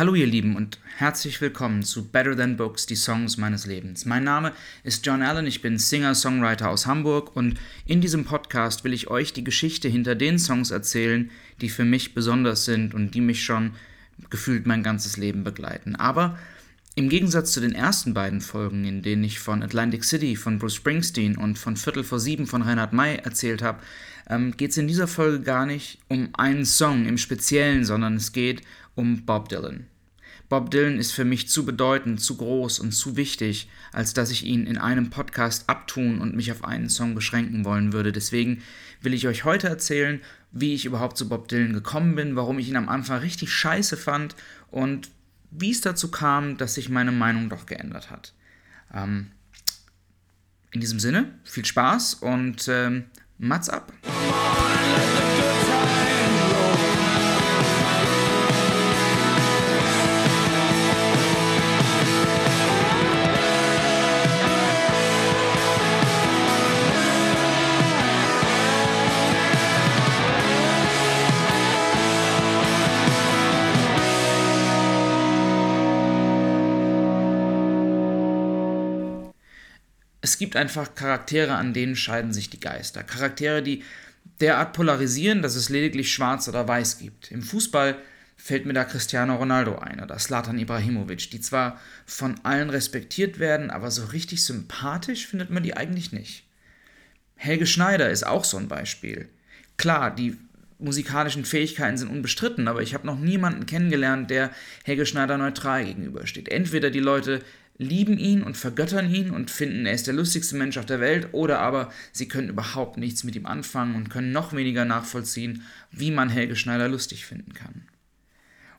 Hallo ihr Lieben und herzlich willkommen zu Better Than Books, die Songs meines Lebens. Mein Name ist John Allen, ich bin Singer-Songwriter aus Hamburg und in diesem Podcast will ich euch die Geschichte hinter den Songs erzählen, die für mich besonders sind und die mich schon gefühlt mein ganzes Leben begleiten. Aber im Gegensatz zu den ersten beiden Folgen, in denen ich von Atlantic City von Bruce Springsteen und von Viertel vor sieben von Reinhard May erzählt habe, ähm, geht es in dieser Folge gar nicht um einen Song im Speziellen, sondern es geht um Bob Dylan. Bob Dylan ist für mich zu bedeutend, zu groß und zu wichtig, als dass ich ihn in einem Podcast abtun und mich auf einen Song beschränken wollen würde. Deswegen will ich euch heute erzählen, wie ich überhaupt zu Bob Dylan gekommen bin, warum ich ihn am Anfang richtig scheiße fand und wie es dazu kam, dass sich meine Meinung doch geändert hat. Ähm, in diesem Sinne, viel Spaß und ähm, Mats ab. Es gibt einfach Charaktere, an denen scheiden sich die Geister. Charaktere, die derart polarisieren, dass es lediglich schwarz oder weiß gibt. Im Fußball fällt mir da Cristiano Ronaldo ein oder Slatan Ibrahimovic, die zwar von allen respektiert werden, aber so richtig sympathisch findet man die eigentlich nicht. Helge Schneider ist auch so ein Beispiel. Klar, die musikalischen Fähigkeiten sind unbestritten, aber ich habe noch niemanden kennengelernt, der Helge Schneider neutral gegenübersteht. Entweder die Leute lieben ihn und vergöttern ihn und finden, er ist der lustigste Mensch auf der Welt, oder aber sie können überhaupt nichts mit ihm anfangen und können noch weniger nachvollziehen, wie man Helge Schneider lustig finden kann.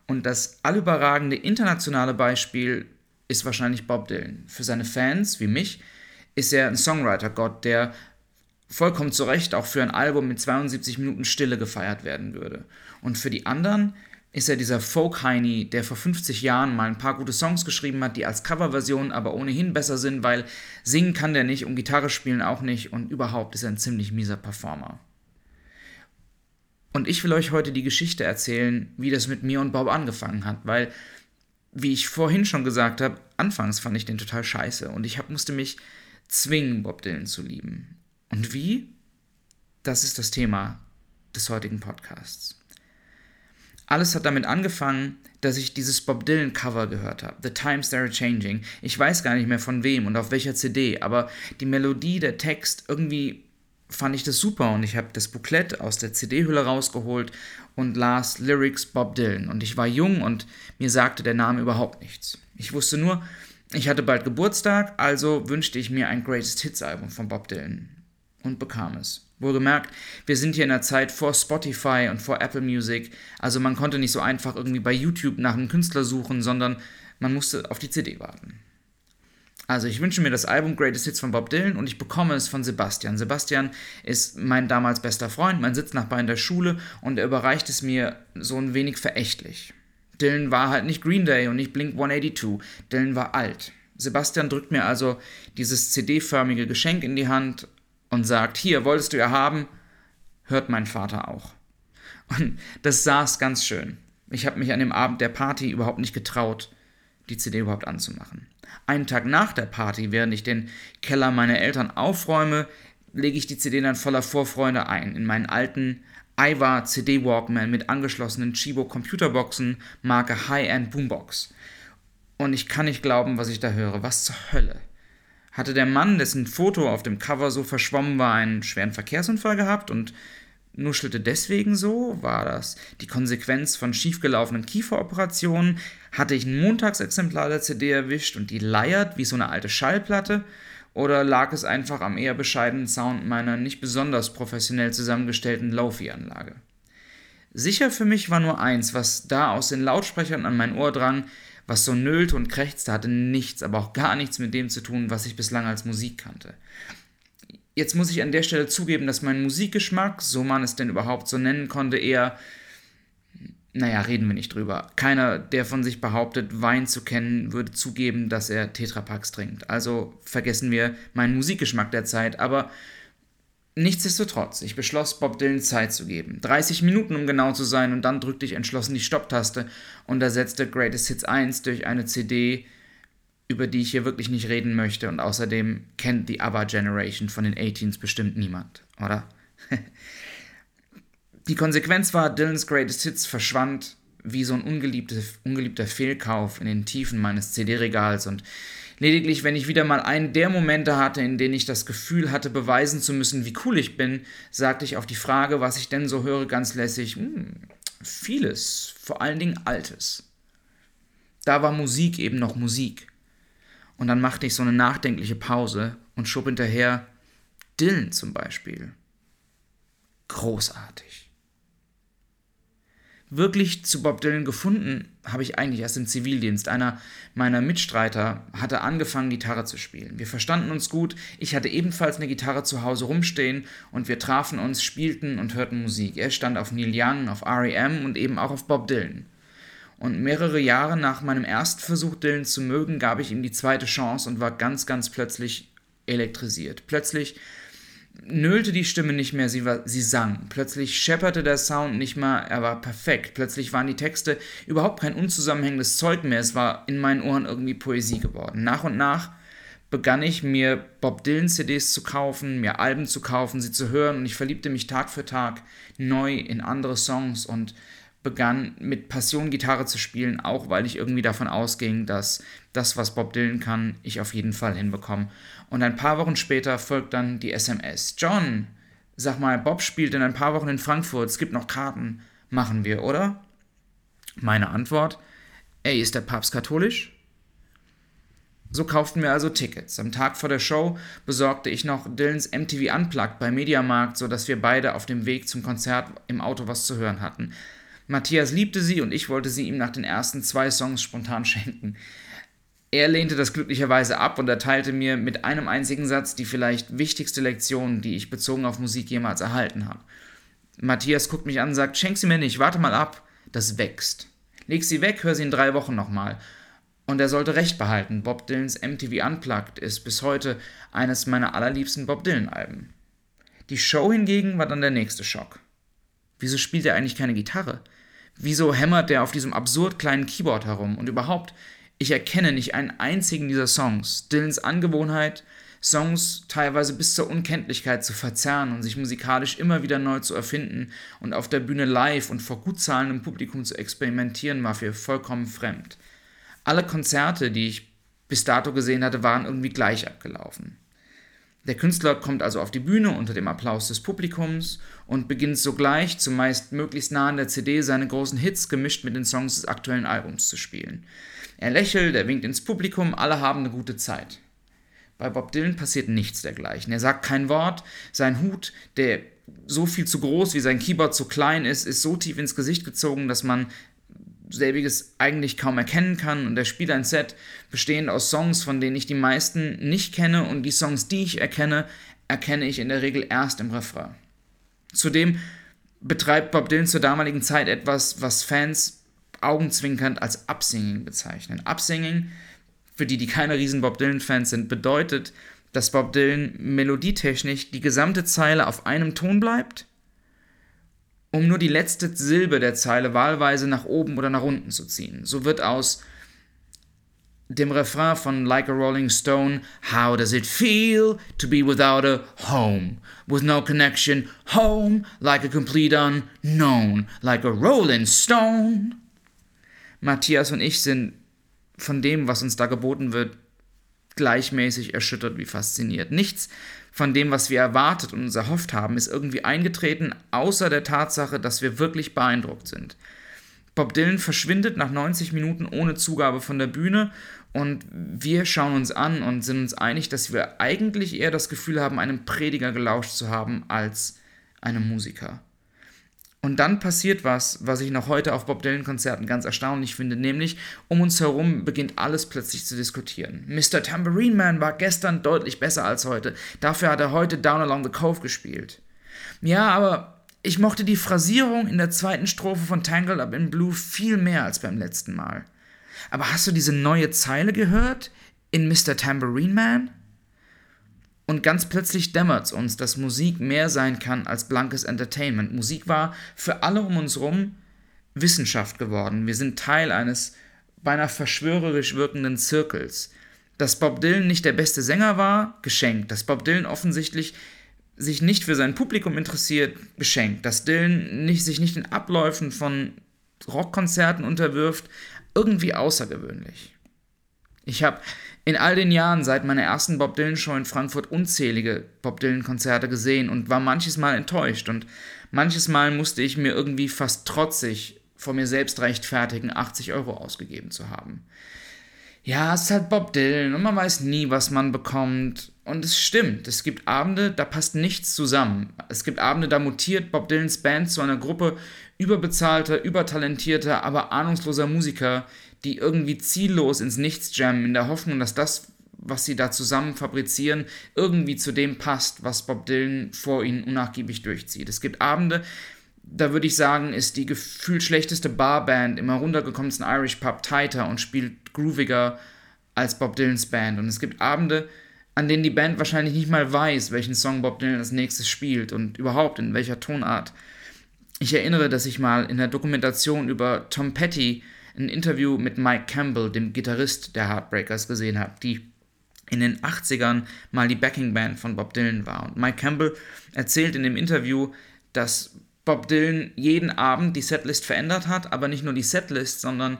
Und das allüberragende internationale Beispiel ist wahrscheinlich Bob Dylan. Für seine Fans, wie mich, ist er ein Songwriter-Gott, der vollkommen zu Recht auch für ein Album mit 72 Minuten Stille gefeiert werden würde. Und für die anderen ist er dieser Folk-Heini, der vor 50 Jahren mal ein paar gute Songs geschrieben hat, die als Coverversion aber ohnehin besser sind, weil singen kann der nicht und Gitarre spielen auch nicht und überhaupt ist er ein ziemlich mieser Performer. Und ich will euch heute die Geschichte erzählen, wie das mit mir und Bob angefangen hat, weil, wie ich vorhin schon gesagt habe, anfangs fand ich den total scheiße und ich hab, musste mich zwingen, Bob Dylan zu lieben. Und wie? Das ist das Thema des heutigen Podcasts. Alles hat damit angefangen, dass ich dieses Bob Dylan Cover gehört habe. The Times They Are Changing. Ich weiß gar nicht mehr von wem und auf welcher CD, aber die Melodie, der Text, irgendwie fand ich das super und ich habe das Booklet aus der CD-Hülle rausgeholt und las Lyrics Bob Dylan. Und ich war jung und mir sagte der Name überhaupt nichts. Ich wusste nur, ich hatte bald Geburtstag, also wünschte ich mir ein Greatest Hits Album von Bob Dylan und bekam es. Wohlgemerkt, wir sind hier in der Zeit vor Spotify und vor Apple Music, also man konnte nicht so einfach irgendwie bei YouTube nach einem Künstler suchen, sondern man musste auf die CD warten. Also ich wünsche mir das Album Greatest Hits von Bob Dylan und ich bekomme es von Sebastian. Sebastian ist mein damals bester Freund, mein Sitznachbar in der Schule und er überreicht es mir so ein wenig verächtlich. Dylan war halt nicht Green Day und nicht Blink 182. Dylan war alt. Sebastian drückt mir also dieses CD-förmige Geschenk in die Hand und sagt, hier, wolltest du ja haben, hört mein Vater auch. Und das saß ganz schön. Ich habe mich an dem Abend der Party überhaupt nicht getraut, die CD überhaupt anzumachen. Einen Tag nach der Party, während ich den Keller meiner Eltern aufräume, lege ich die CD dann voller Vorfreude ein in meinen alten Iva CD Walkman mit angeschlossenen Chibo Computerboxen Marke High-End Boombox. Und ich kann nicht glauben, was ich da höre. Was zur Hölle? Hatte der Mann, dessen Foto auf dem Cover so verschwommen war, einen schweren Verkehrsunfall gehabt und nuschelte deswegen so? War das die Konsequenz von schiefgelaufenen Kieferoperationen? Hatte ich ein Montagsexemplar der CD erwischt und die leiert wie so eine alte Schallplatte? Oder lag es einfach am eher bescheidenen Sound meiner nicht besonders professionell zusammengestellten Lofi-Anlage? Sicher für mich war nur eins, was da aus den Lautsprechern an mein Ohr drang, was so nölte und krächzte, hatte nichts, aber auch gar nichts mit dem zu tun, was ich bislang als Musik kannte. Jetzt muss ich an der Stelle zugeben, dass mein Musikgeschmack, so man es denn überhaupt so nennen konnte, eher, naja, reden wir nicht drüber. Keiner, der von sich behauptet, Wein zu kennen, würde zugeben, dass er Tetrapacks trinkt. Also vergessen wir meinen Musikgeschmack der Zeit, aber Nichtsdestotrotz, ich beschloss, Bob Dylan Zeit zu geben. 30 Minuten, um genau zu sein, und dann drückte ich entschlossen die Stopptaste und ersetzte Greatest Hits 1 durch eine CD, über die ich hier wirklich nicht reden möchte. Und außerdem kennt die ABBA Generation von den 18s bestimmt niemand, oder? die Konsequenz war, Dylans Greatest Hits verschwand wie so ein ungeliebter Fehlkauf in den Tiefen meines CD-Regals und lediglich, wenn ich wieder mal einen der Momente hatte, in denen ich das Gefühl hatte, beweisen zu müssen, wie cool ich bin, sagte ich auf die Frage, was ich denn so höre, ganz lässig, hm, vieles, vor allen Dingen Altes. Da war Musik eben noch Musik. Und dann machte ich so eine nachdenkliche Pause und schob hinterher Dylan zum Beispiel. Großartig wirklich zu Bob Dylan gefunden habe ich eigentlich erst im Zivildienst. Einer meiner Mitstreiter hatte angefangen, Gitarre zu spielen. Wir verstanden uns gut. Ich hatte ebenfalls eine Gitarre zu Hause rumstehen und wir trafen uns, spielten und hörten Musik. Er stand auf Neil Young, auf REM und eben auch auf Bob Dylan. Und mehrere Jahre nach meinem ersten Versuch, Dylan zu mögen, gab ich ihm die zweite Chance und war ganz, ganz plötzlich elektrisiert. Plötzlich nölte die Stimme nicht mehr, sie, war, sie sang. Plötzlich schepperte der Sound nicht mehr, er war perfekt. Plötzlich waren die Texte überhaupt kein unzusammenhängendes Zeug mehr, es war in meinen Ohren irgendwie Poesie geworden. Nach und nach begann ich mir Bob Dylan CDs zu kaufen, mir Alben zu kaufen, sie zu hören und ich verliebte mich Tag für Tag neu in andere Songs und begann mit Passion Gitarre zu spielen, auch weil ich irgendwie davon ausging, dass das, was Bob Dylan kann, ich auf jeden Fall hinbekomme. Und ein paar Wochen später folgt dann die SMS. John, sag mal, Bob spielt in ein paar Wochen in Frankfurt, es gibt noch Karten. Machen wir, oder? Meine Antwort, ey, ist der Papst katholisch? So kauften wir also Tickets. Am Tag vor der Show besorgte ich noch Dylans MTV Unplugged bei Mediamarkt, sodass wir beide auf dem Weg zum Konzert im Auto was zu hören hatten. Matthias liebte sie und ich wollte sie ihm nach den ersten zwei Songs spontan schenken. Er lehnte das glücklicherweise ab und erteilte mir mit einem einzigen Satz die vielleicht wichtigste Lektion, die ich bezogen auf Musik jemals erhalten habe. Matthias guckt mich an und sagt, schenk sie mir nicht, warte mal ab, das wächst. Leg sie weg, hör sie in drei Wochen nochmal. Und er sollte recht behalten, Bob Dylans MTV Unplugged ist bis heute eines meiner allerliebsten Bob Dylan-Alben. Die Show hingegen war dann der nächste Schock. Wieso spielt er eigentlich keine Gitarre? Wieso hämmert der auf diesem absurd kleinen Keyboard herum? Und überhaupt, ich erkenne nicht einen einzigen dieser Songs. Dylans Angewohnheit, Songs teilweise bis zur Unkenntlichkeit zu verzerren und sich musikalisch immer wieder neu zu erfinden und auf der Bühne live und vor gut zahlendem Publikum zu experimentieren, war für vollkommen fremd. Alle Konzerte, die ich bis dato gesehen hatte, waren irgendwie gleich abgelaufen. Der Künstler kommt also auf die Bühne unter dem Applaus des Publikums und beginnt sogleich, zumeist möglichst nah an der CD, seine großen Hits gemischt mit den Songs des aktuellen Albums zu spielen. Er lächelt, er winkt ins Publikum, alle haben eine gute Zeit. Bei Bob Dylan passiert nichts dergleichen. Er sagt kein Wort, sein Hut, der so viel zu groß wie sein Keyboard zu klein ist, ist so tief ins Gesicht gezogen, dass man selbiges eigentlich kaum erkennen kann und er spielt ein Set bestehend aus Songs, von denen ich die meisten nicht kenne und die Songs, die ich erkenne, erkenne ich in der Regel erst im Refrain. Zudem betreibt Bob Dylan zur damaligen Zeit etwas, was Fans augenzwinkernd als Upsinging bezeichnen. Upsinging, für die, die keine riesen Bob Dylan-Fans sind, bedeutet, dass Bob Dylan melodietechnisch die gesamte Zeile auf einem Ton bleibt um nur die letzte Silbe der Zeile wahlweise nach oben oder nach unten zu ziehen. So wird aus dem Refrain von Like a Rolling Stone, How does it feel to be without a home? With no connection, home, like a complete unknown, like a rolling stone. Matthias und ich sind von dem, was uns da geboten wird, gleichmäßig erschüttert wie fasziniert. Nichts von dem, was wir erwartet und uns erhofft haben, ist irgendwie eingetreten, außer der Tatsache, dass wir wirklich beeindruckt sind. Bob Dylan verschwindet nach 90 Minuten ohne Zugabe von der Bühne und wir schauen uns an und sind uns einig, dass wir eigentlich eher das Gefühl haben, einem Prediger gelauscht zu haben als einem Musiker. Und dann passiert was, was ich noch heute auf Bob Dylan-Konzerten ganz erstaunlich finde, nämlich um uns herum beginnt alles plötzlich zu diskutieren. Mr. Tambourine Man war gestern deutlich besser als heute. Dafür hat er heute Down Along the Cove gespielt. Ja, aber ich mochte die Phrasierung in der zweiten Strophe von Tangled Up in Blue viel mehr als beim letzten Mal. Aber hast du diese neue Zeile gehört in Mr. Tambourine Man? Und ganz plötzlich dämmert es uns, dass Musik mehr sein kann als blankes Entertainment. Musik war für alle um uns herum Wissenschaft geworden. Wir sind Teil eines beinahe verschwörerisch wirkenden Zirkels. Dass Bob Dylan nicht der beste Sänger war, geschenkt. Dass Bob Dylan offensichtlich sich nicht für sein Publikum interessiert, geschenkt. Dass Dylan nicht, sich nicht in Abläufen von Rockkonzerten unterwirft, irgendwie außergewöhnlich. Ich habe in all den Jahren seit meiner ersten Bob Dylan Show in Frankfurt unzählige Bob Dylan Konzerte gesehen und war manches Mal enttäuscht und manches Mal musste ich mir irgendwie fast trotzig vor mir selbst rechtfertigen, 80 Euro ausgegeben zu haben. Ja, es ist halt Bob Dylan und man weiß nie, was man bekommt. Und es stimmt, es gibt Abende, da passt nichts zusammen. Es gibt Abende, da mutiert Bob Dylans Band zu einer Gruppe überbezahlter, übertalentierter, aber ahnungsloser Musiker, die irgendwie ziellos ins Nichts jammen, in der Hoffnung, dass das, was sie da zusammen fabrizieren, irgendwie zu dem passt, was Bob Dylan vor ihnen unnachgiebig durchzieht. Es gibt Abende, da würde ich sagen, ist die gefühlt schlechteste Barband im heruntergekommensten Irish Pub tighter und spielt grooviger als Bob Dylans Band. Und es gibt Abende, an denen die Band wahrscheinlich nicht mal weiß, welchen Song Bob Dylan als nächstes spielt und überhaupt in welcher Tonart. Ich erinnere, dass ich mal in der Dokumentation über Tom Petty ein Interview mit Mike Campbell, dem Gitarrist der Heartbreakers, gesehen habe, die in den 80ern mal die Backingband von Bob Dylan war. Und Mike Campbell erzählt in dem Interview, dass Bob Dylan jeden Abend die Setlist verändert hat, aber nicht nur die Setlist, sondern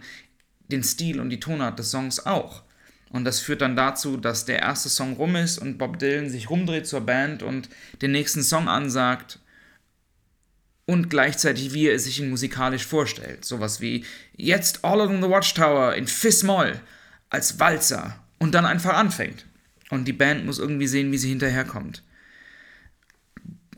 den Stil und die Tonart des Songs auch. Und das führt dann dazu, dass der erste Song rum ist und Bob Dylan sich rumdreht zur Band und den nächsten Song ansagt und gleichzeitig, wie er sich ihn musikalisch vorstellt. Sowas wie jetzt All Along the Watchtower in Fis-Moll als Walzer und dann einfach anfängt. Und die Band muss irgendwie sehen, wie sie hinterherkommt.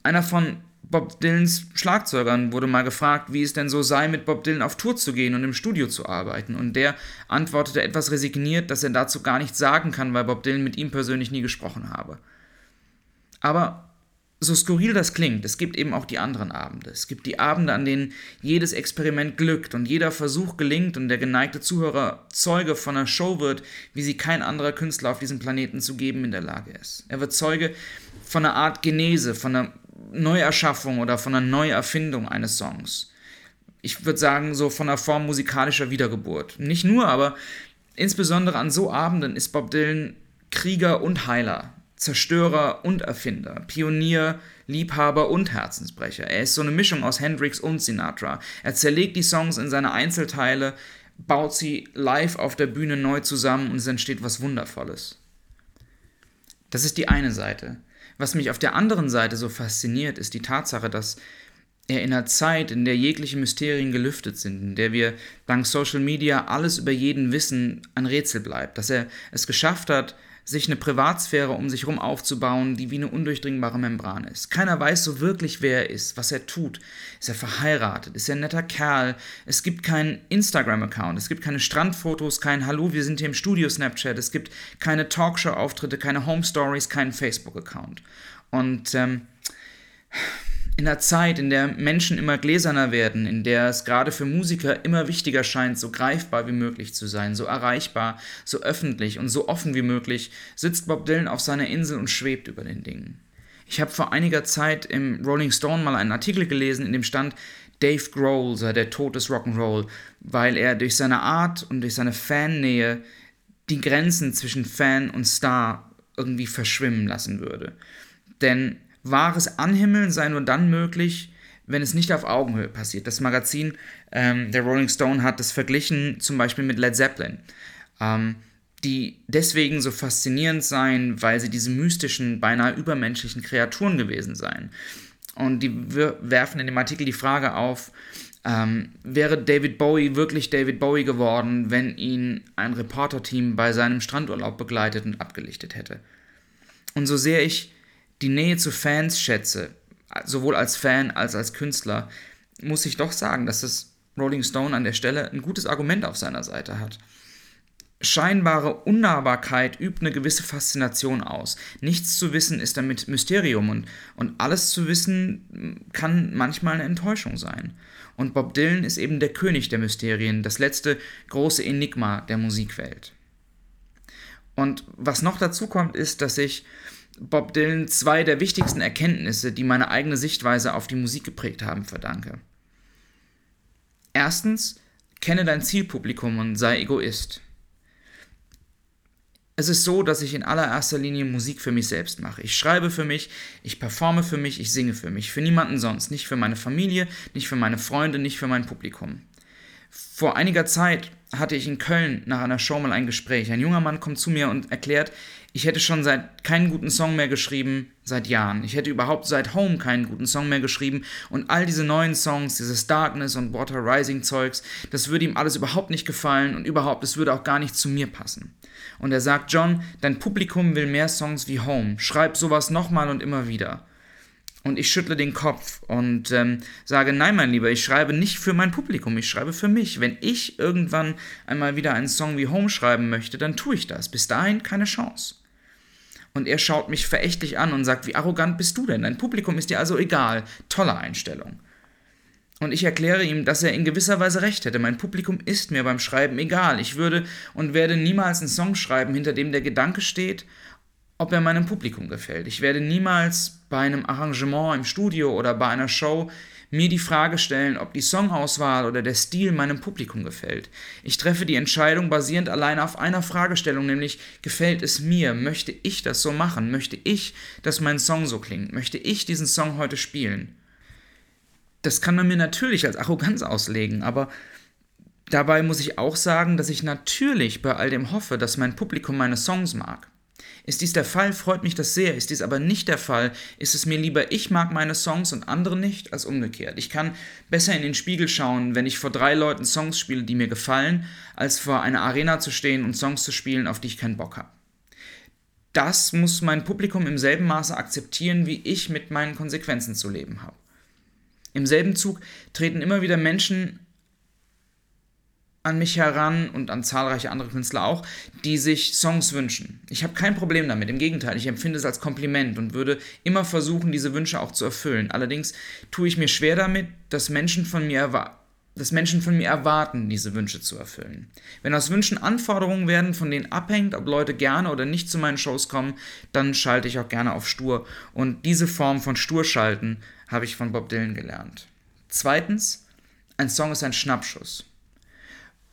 Einer von Bob Dylans Schlagzeugern wurde mal gefragt, wie es denn so sei, mit Bob Dylan auf Tour zu gehen und im Studio zu arbeiten. Und der antwortete etwas resigniert, dass er dazu gar nichts sagen kann, weil Bob Dylan mit ihm persönlich nie gesprochen habe. Aber so skurril das klingt, es gibt eben auch die anderen Abende. Es gibt die Abende, an denen jedes Experiment glückt und jeder Versuch gelingt und der geneigte Zuhörer Zeuge von einer Show wird, wie sie kein anderer Künstler auf diesem Planeten zu geben in der Lage ist. Er wird Zeuge von einer Art Genese, von einer Neuerschaffung oder von einer Neuerfindung eines Songs. Ich würde sagen, so von einer Form musikalischer Wiedergeburt. Nicht nur, aber insbesondere an so Abenden ist Bob Dylan Krieger und Heiler, Zerstörer und Erfinder, Pionier, Liebhaber und Herzensbrecher. Er ist so eine Mischung aus Hendrix und Sinatra. Er zerlegt die Songs in seine Einzelteile, baut sie live auf der Bühne neu zusammen und es entsteht was Wundervolles. Das ist die eine Seite. Was mich auf der anderen Seite so fasziniert, ist die Tatsache, dass er in einer Zeit, in der jegliche Mysterien gelüftet sind, in der wir dank Social Media alles über jeden wissen, ein Rätsel bleibt, dass er es geschafft hat, sich eine Privatsphäre um sich herum aufzubauen, die wie eine undurchdringbare Membran ist. Keiner weiß so wirklich, wer er ist, was er tut. Ist er verheiratet? Ist er ein netter Kerl? Es gibt keinen Instagram-Account, es gibt keine Strandfotos, kein Hallo, wir sind hier im Studio Snapchat, es gibt keine Talkshow-Auftritte, keine Home Stories, keinen Facebook-Account. Und ähm, in einer Zeit, in der Menschen immer gläserner werden, in der es gerade für Musiker immer wichtiger scheint, so greifbar wie möglich zu sein, so erreichbar, so öffentlich und so offen wie möglich, sitzt Bob Dylan auf seiner Insel und schwebt über den Dingen. Ich habe vor einiger Zeit im Rolling Stone mal einen Artikel gelesen, in dem stand, Dave Grohl sei der Tod des Rock'n'Roll, weil er durch seine Art und durch seine Fannähe die Grenzen zwischen Fan und Star irgendwie verschwimmen lassen würde. Denn Wahres Anhimmeln sei nur dann möglich, wenn es nicht auf Augenhöhe passiert. Das Magazin ähm, der Rolling Stone hat das verglichen zum Beispiel mit Led Zeppelin, ähm, die deswegen so faszinierend seien, weil sie diese mystischen, beinahe übermenschlichen Kreaturen gewesen seien. Und die werfen in dem Artikel die Frage auf, ähm, wäre David Bowie wirklich David Bowie geworden, wenn ihn ein Reporterteam bei seinem Strandurlaub begleitet und abgelichtet hätte? Und so sehr ich die Nähe zu Fans schätze, sowohl als Fan als als Künstler, muss ich doch sagen, dass das Rolling Stone an der Stelle ein gutes Argument auf seiner Seite hat. Scheinbare Unnahbarkeit übt eine gewisse Faszination aus. Nichts zu wissen ist damit Mysterium und, und alles zu wissen kann manchmal eine Enttäuschung sein. Und Bob Dylan ist eben der König der Mysterien, das letzte große Enigma der Musikwelt. Und was noch dazu kommt, ist, dass ich Bob Dylan zwei der wichtigsten Erkenntnisse, die meine eigene Sichtweise auf die Musik geprägt haben, verdanke. Erstens, kenne dein Zielpublikum und sei Egoist. Es ist so, dass ich in allererster Linie Musik für mich selbst mache. Ich schreibe für mich, ich performe für mich, ich singe für mich, für niemanden sonst, nicht für meine Familie, nicht für meine Freunde, nicht für mein Publikum. Vor einiger Zeit hatte ich in Köln nach einer Show mal ein Gespräch. Ein junger Mann kommt zu mir und erklärt, ich hätte schon seit keinen guten Song mehr geschrieben, seit Jahren. Ich hätte überhaupt seit Home keinen guten Song mehr geschrieben und all diese neuen Songs, dieses Darkness und Water Rising Zeugs, das würde ihm alles überhaupt nicht gefallen und überhaupt, es würde auch gar nicht zu mir passen. Und er sagt, John, dein Publikum will mehr Songs wie Home. Schreib sowas nochmal und immer wieder. Und ich schüttle den Kopf und ähm, sage, nein, mein Lieber, ich schreibe nicht für mein Publikum, ich schreibe für mich. Wenn ich irgendwann einmal wieder einen Song wie Home schreiben möchte, dann tue ich das. Bis dahin keine Chance. Und er schaut mich verächtlich an und sagt, wie arrogant bist du denn? Dein Publikum ist dir also egal. Tolle Einstellung. Und ich erkläre ihm, dass er in gewisser Weise recht hätte. Mein Publikum ist mir beim Schreiben egal. Ich würde und werde niemals einen Song schreiben, hinter dem der Gedanke steht, ob er meinem Publikum gefällt. Ich werde niemals bei einem Arrangement im Studio oder bei einer Show mir die Frage stellen, ob die Songauswahl oder der Stil meinem Publikum gefällt. Ich treffe die Entscheidung basierend allein auf einer Fragestellung, nämlich gefällt es mir? Möchte ich das so machen? Möchte ich, dass mein Song so klingt? Möchte ich diesen Song heute spielen? Das kann man mir natürlich als Arroganz auslegen, aber dabei muss ich auch sagen, dass ich natürlich bei all dem hoffe, dass mein Publikum meine Songs mag. Ist dies der Fall, freut mich das sehr. Ist dies aber nicht der Fall, ist es mir lieber, ich mag meine Songs und andere nicht, als umgekehrt. Ich kann besser in den Spiegel schauen, wenn ich vor drei Leuten Songs spiele, die mir gefallen, als vor einer Arena zu stehen und Songs zu spielen, auf die ich keinen Bock habe. Das muss mein Publikum im selben Maße akzeptieren, wie ich mit meinen Konsequenzen zu leben habe. Im selben Zug treten immer wieder Menschen an mich heran und an zahlreiche andere Künstler auch, die sich Songs wünschen. Ich habe kein Problem damit, im Gegenteil, ich empfinde es als Kompliment und würde immer versuchen, diese Wünsche auch zu erfüllen. Allerdings tue ich mir schwer damit, dass Menschen von mir erwarten, dass Menschen von mir erwarten, diese Wünsche zu erfüllen. Wenn aus Wünschen Anforderungen werden, von denen abhängt, ob Leute gerne oder nicht zu meinen Shows kommen, dann schalte ich auch gerne auf stur. Und diese Form von Sturschalten habe ich von Bob Dylan gelernt. Zweitens, ein Song ist ein Schnappschuss.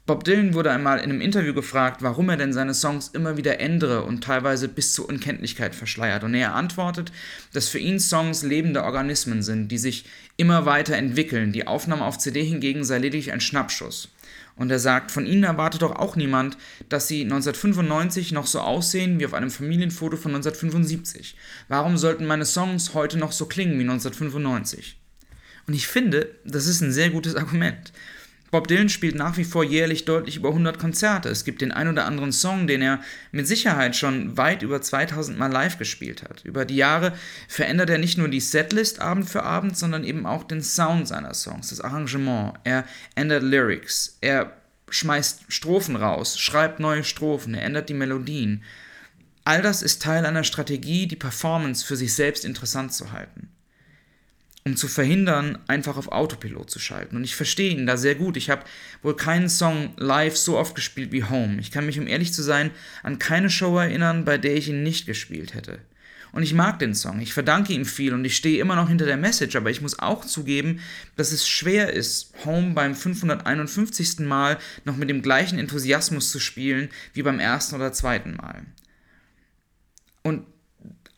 Bob Dylan wurde einmal in einem Interview gefragt, warum er denn seine Songs immer wieder ändere und teilweise bis zur Unkenntlichkeit verschleiert. Und er antwortet, dass für ihn Songs lebende Organismen sind, die sich immer weiter entwickeln. Die Aufnahme auf CD hingegen sei lediglich ein Schnappschuss. Und er sagt, von ihnen erwartet doch auch niemand, dass sie 1995 noch so aussehen wie auf einem Familienfoto von 1975. Warum sollten meine Songs heute noch so klingen wie 1995? Und ich finde, das ist ein sehr gutes Argument. Bob Dylan spielt nach wie vor jährlich deutlich über 100 Konzerte. Es gibt den ein oder anderen Song, den er mit Sicherheit schon weit über 2000 Mal live gespielt hat. Über die Jahre verändert er nicht nur die Setlist Abend für Abend, sondern eben auch den Sound seiner Songs, das Arrangement. Er ändert Lyrics, er schmeißt Strophen raus, schreibt neue Strophen, er ändert die Melodien. All das ist Teil einer Strategie, die Performance für sich selbst interessant zu halten um zu verhindern, einfach auf Autopilot zu schalten. Und ich verstehe ihn da sehr gut. Ich habe wohl keinen Song live so oft gespielt wie Home. Ich kann mich, um ehrlich zu sein, an keine Show erinnern, bei der ich ihn nicht gespielt hätte. Und ich mag den Song, ich verdanke ihm viel und ich stehe immer noch hinter der Message, aber ich muss auch zugeben, dass es schwer ist, Home beim 551. Mal noch mit dem gleichen Enthusiasmus zu spielen wie beim ersten oder zweiten Mal. Und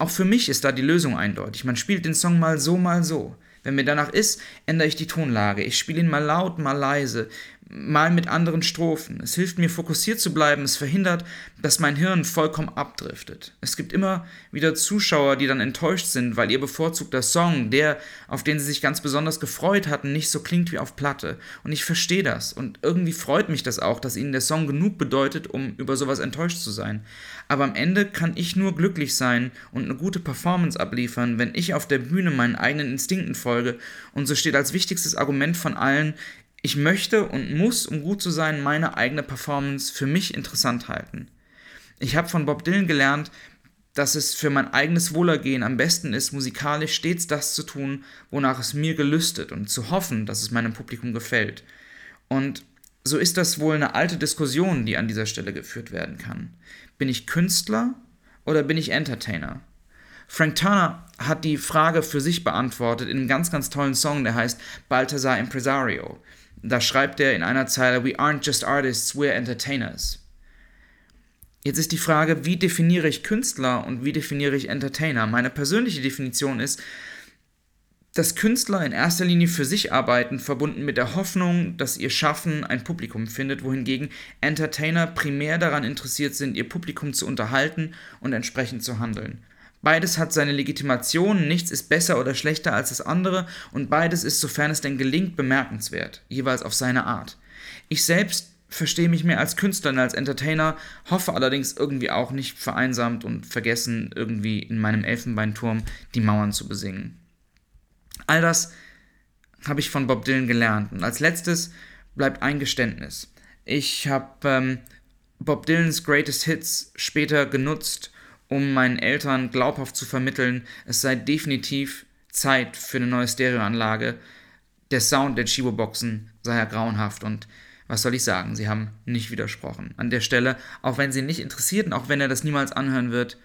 auch für mich ist da die Lösung eindeutig. Man spielt den Song mal so, mal so. Wenn mir danach ist, ändere ich die Tonlage. Ich spiele ihn mal laut, mal leise mal mit anderen Strophen. Es hilft mir fokussiert zu bleiben, es verhindert, dass mein Hirn vollkommen abdriftet. Es gibt immer wieder Zuschauer, die dann enttäuscht sind, weil ihr bevorzugter Song, der, auf den sie sich ganz besonders gefreut hatten, nicht so klingt wie auf Platte. Und ich verstehe das und irgendwie freut mich das auch, dass ihnen der Song genug bedeutet, um über sowas enttäuscht zu sein. Aber am Ende kann ich nur glücklich sein und eine gute Performance abliefern, wenn ich auf der Bühne meinen eigenen Instinkten folge und so steht als wichtigstes Argument von allen, ich möchte und muss, um gut zu sein, meine eigene Performance für mich interessant halten. Ich habe von Bob Dylan gelernt, dass es für mein eigenes Wohlergehen am besten ist, musikalisch stets das zu tun, wonach es mir gelüstet und zu hoffen, dass es meinem Publikum gefällt. Und so ist das wohl eine alte Diskussion, die an dieser Stelle geführt werden kann. Bin ich Künstler oder bin ich Entertainer? Frank Turner hat die Frage für sich beantwortet in einem ganz, ganz tollen Song, der heißt Balthazar Impresario. Da schreibt er in einer Zeile, We aren't just artists, we're entertainers. Jetzt ist die Frage, wie definiere ich Künstler und wie definiere ich Entertainer? Meine persönliche Definition ist, dass Künstler in erster Linie für sich arbeiten, verbunden mit der Hoffnung, dass ihr Schaffen ein Publikum findet, wohingegen Entertainer primär daran interessiert sind, ihr Publikum zu unterhalten und entsprechend zu handeln. Beides hat seine Legitimation, nichts ist besser oder schlechter als das andere und beides ist, sofern es denn gelingt, bemerkenswert, jeweils auf seine Art. Ich selbst verstehe mich mehr als Künstler und als Entertainer, hoffe allerdings irgendwie auch nicht vereinsamt und vergessen, irgendwie in meinem Elfenbeinturm die Mauern zu besingen. All das habe ich von Bob Dylan gelernt. Und als letztes bleibt ein Geständnis. Ich habe ähm, Bob Dylans Greatest Hits später genutzt, um meinen Eltern glaubhaft zu vermitteln, es sei definitiv Zeit für eine neue Stereoanlage. Der Sound der Chibo-Boxen sei ja grauenhaft und was soll ich sagen, sie haben nicht widersprochen. An der Stelle, auch wenn sie nicht interessiert und auch wenn er das niemals anhören wird,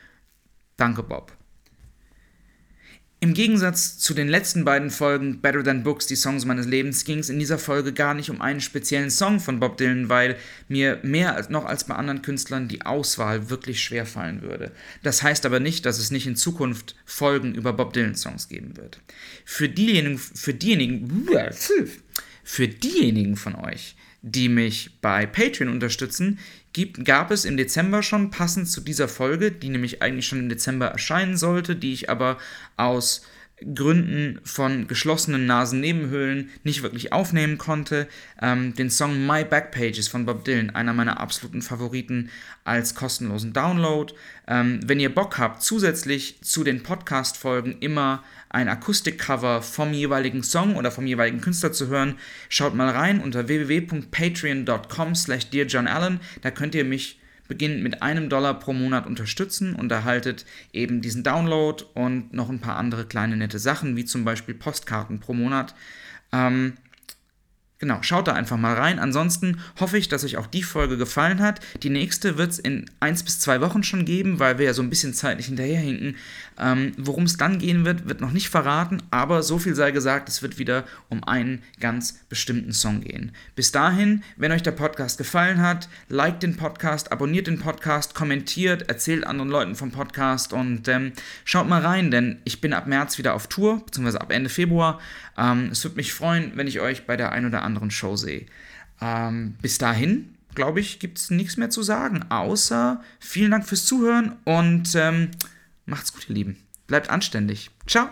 danke Bob. Im Gegensatz zu den letzten beiden Folgen Better Than Books, die Songs meines Lebens, ging es in dieser Folge gar nicht um einen speziellen Song von Bob Dylan, weil mir mehr als noch als bei anderen Künstlern die Auswahl wirklich schwer fallen würde. Das heißt aber nicht, dass es nicht in Zukunft Folgen über Bob Dylan Songs geben wird. Für diejenigen, für diejenigen, für diejenigen von euch, die mich bei Patreon unterstützen, gibt, gab es im Dezember schon passend zu dieser Folge, die nämlich eigentlich schon im Dezember erscheinen sollte, die ich aber aus Gründen von geschlossenen Nasennebenhöhlen nicht wirklich aufnehmen konnte, ähm, den Song My Backpages von Bob Dylan, einer meiner absoluten Favoriten, als kostenlosen Download. Ähm, wenn ihr Bock habt, zusätzlich zu den Podcast-Folgen immer ein Akustikcover vom jeweiligen Song oder vom jeweiligen Künstler zu hören, schaut mal rein unter www.patreon.com slash dearjohnallen. Da könnt ihr mich beginnend mit einem Dollar pro Monat unterstützen und erhaltet eben diesen Download und noch ein paar andere kleine nette Sachen, wie zum Beispiel Postkarten pro Monat. Ähm, Genau, schaut da einfach mal rein. Ansonsten hoffe ich, dass euch auch die Folge gefallen hat. Die nächste wird es in eins bis zwei Wochen schon geben, weil wir ja so ein bisschen zeitlich hinterherhinken. Ähm, Worum es dann gehen wird, wird noch nicht verraten, aber so viel sei gesagt, es wird wieder um einen ganz bestimmten Song gehen. Bis dahin, wenn euch der Podcast gefallen hat, liked den Podcast, abonniert den Podcast, kommentiert, erzählt anderen Leuten vom Podcast und ähm, schaut mal rein, denn ich bin ab März wieder auf Tour, beziehungsweise ab Ende Februar. Ähm, es würde mich freuen, wenn ich euch bei der ein oder anderen Show sehe. Ähm, bis dahin, glaube ich, gibt es nichts mehr zu sagen, außer vielen Dank fürs Zuhören und ähm, macht's gut, ihr Lieben. Bleibt anständig. Ciao.